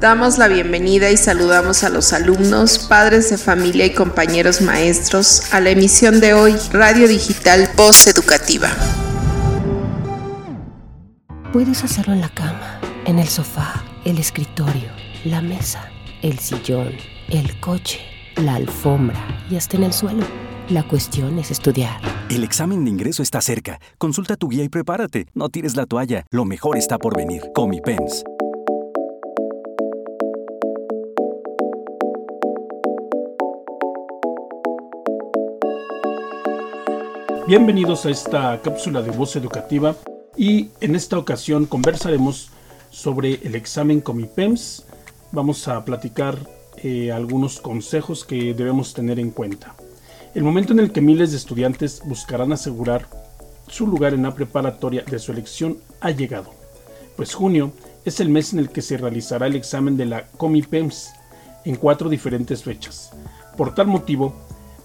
Damos la bienvenida y saludamos a los alumnos, padres de familia y compañeros maestros a la emisión de hoy, Radio Digital Voz Educativa. Puedes hacerlo en la cama, en el sofá, el escritorio, la mesa, el sillón, el coche, la alfombra y hasta en el suelo. La cuestión es estudiar. El examen de ingreso está cerca. Consulta tu guía y prepárate. No tires la toalla. Lo mejor está por venir. Comipens. Bienvenidos a esta cápsula de voz educativa y en esta ocasión conversaremos sobre el examen Comipems. Vamos a platicar eh, algunos consejos que debemos tener en cuenta. El momento en el que miles de estudiantes buscarán asegurar su lugar en la preparatoria de su elección ha llegado, pues junio es el mes en el que se realizará el examen de la Comipems en cuatro diferentes fechas. Por tal motivo,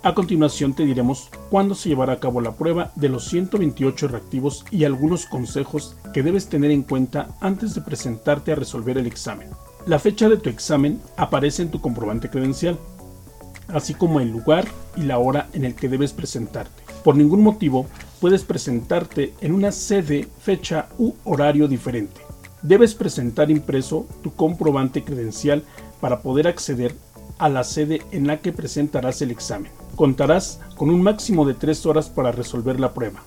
a continuación te diremos cuándo se llevará a cabo la prueba de los 128 reactivos y algunos consejos que debes tener en cuenta antes de presentarte a resolver el examen. La fecha de tu examen aparece en tu comprobante credencial, así como el lugar y la hora en el que debes presentarte. Por ningún motivo puedes presentarte en una sede, fecha u horario diferente. Debes presentar impreso tu comprobante credencial para poder acceder a la sede en la que presentarás el examen. Contarás con un máximo de 3 horas para resolver la prueba.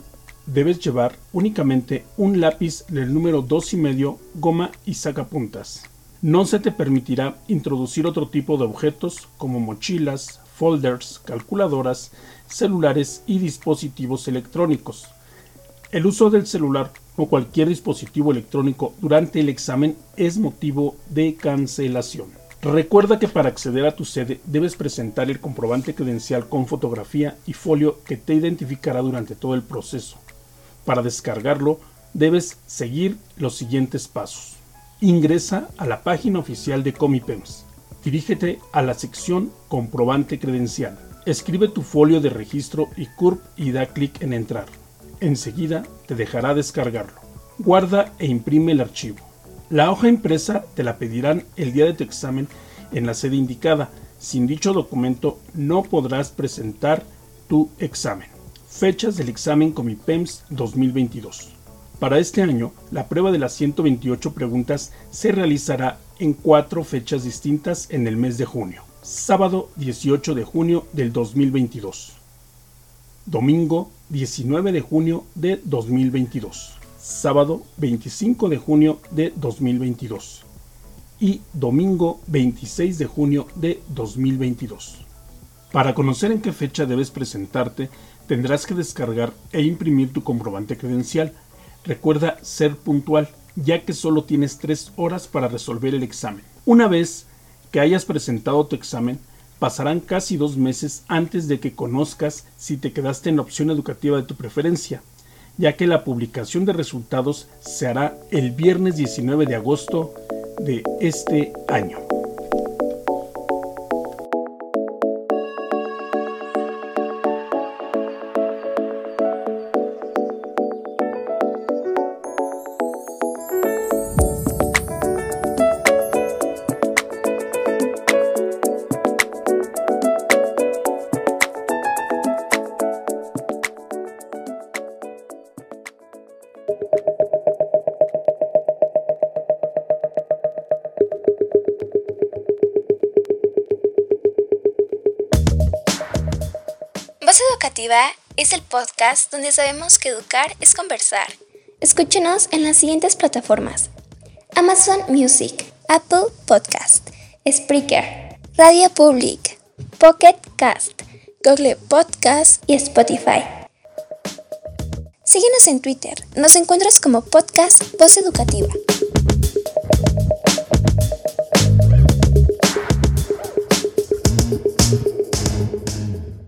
Debes llevar únicamente un lápiz del número 2 y medio, goma y sacapuntas. No se te permitirá introducir otro tipo de objetos como mochilas, folders, calculadoras, celulares y dispositivos electrónicos. El uso del celular o cualquier dispositivo electrónico durante el examen es motivo de cancelación. Recuerda que para acceder a tu sede debes presentar el comprobante credencial con fotografía y folio que te identificará durante todo el proceso. Para descargarlo debes seguir los siguientes pasos. Ingresa a la página oficial de Comipems. Dirígete a la sección Comprobante credencial. Escribe tu folio de registro y CURP y da clic en Entrar. Enseguida te dejará descargarlo. Guarda e imprime el archivo. La hoja impresa te la pedirán el día de tu examen en la sede indicada. Sin dicho documento no podrás presentar tu examen. Fechas del examen Comipems 2022. Para este año, la prueba de las 128 preguntas se realizará en cuatro fechas distintas en el mes de junio. Sábado 18 de junio del 2022. Domingo 19 de junio de 2022 sábado 25 de junio de 2022 y domingo 26 de junio de 2022. Para conocer en qué fecha debes presentarte, tendrás que descargar e imprimir tu comprobante credencial. Recuerda ser puntual, ya que solo tienes tres horas para resolver el examen. Una vez que hayas presentado tu examen, pasarán casi dos meses antes de que conozcas si te quedaste en la opción educativa de tu preferencia ya que la publicación de resultados se hará el viernes 19 de agosto de este año. Educativa es el podcast donde sabemos que educar es conversar. Escúchenos en las siguientes plataformas: Amazon Music, Apple Podcast, Spreaker, Radio Public, Pocket Cast, Google Podcast y Spotify. Síguenos en Twitter, nos encuentras como Podcast Voz Educativa.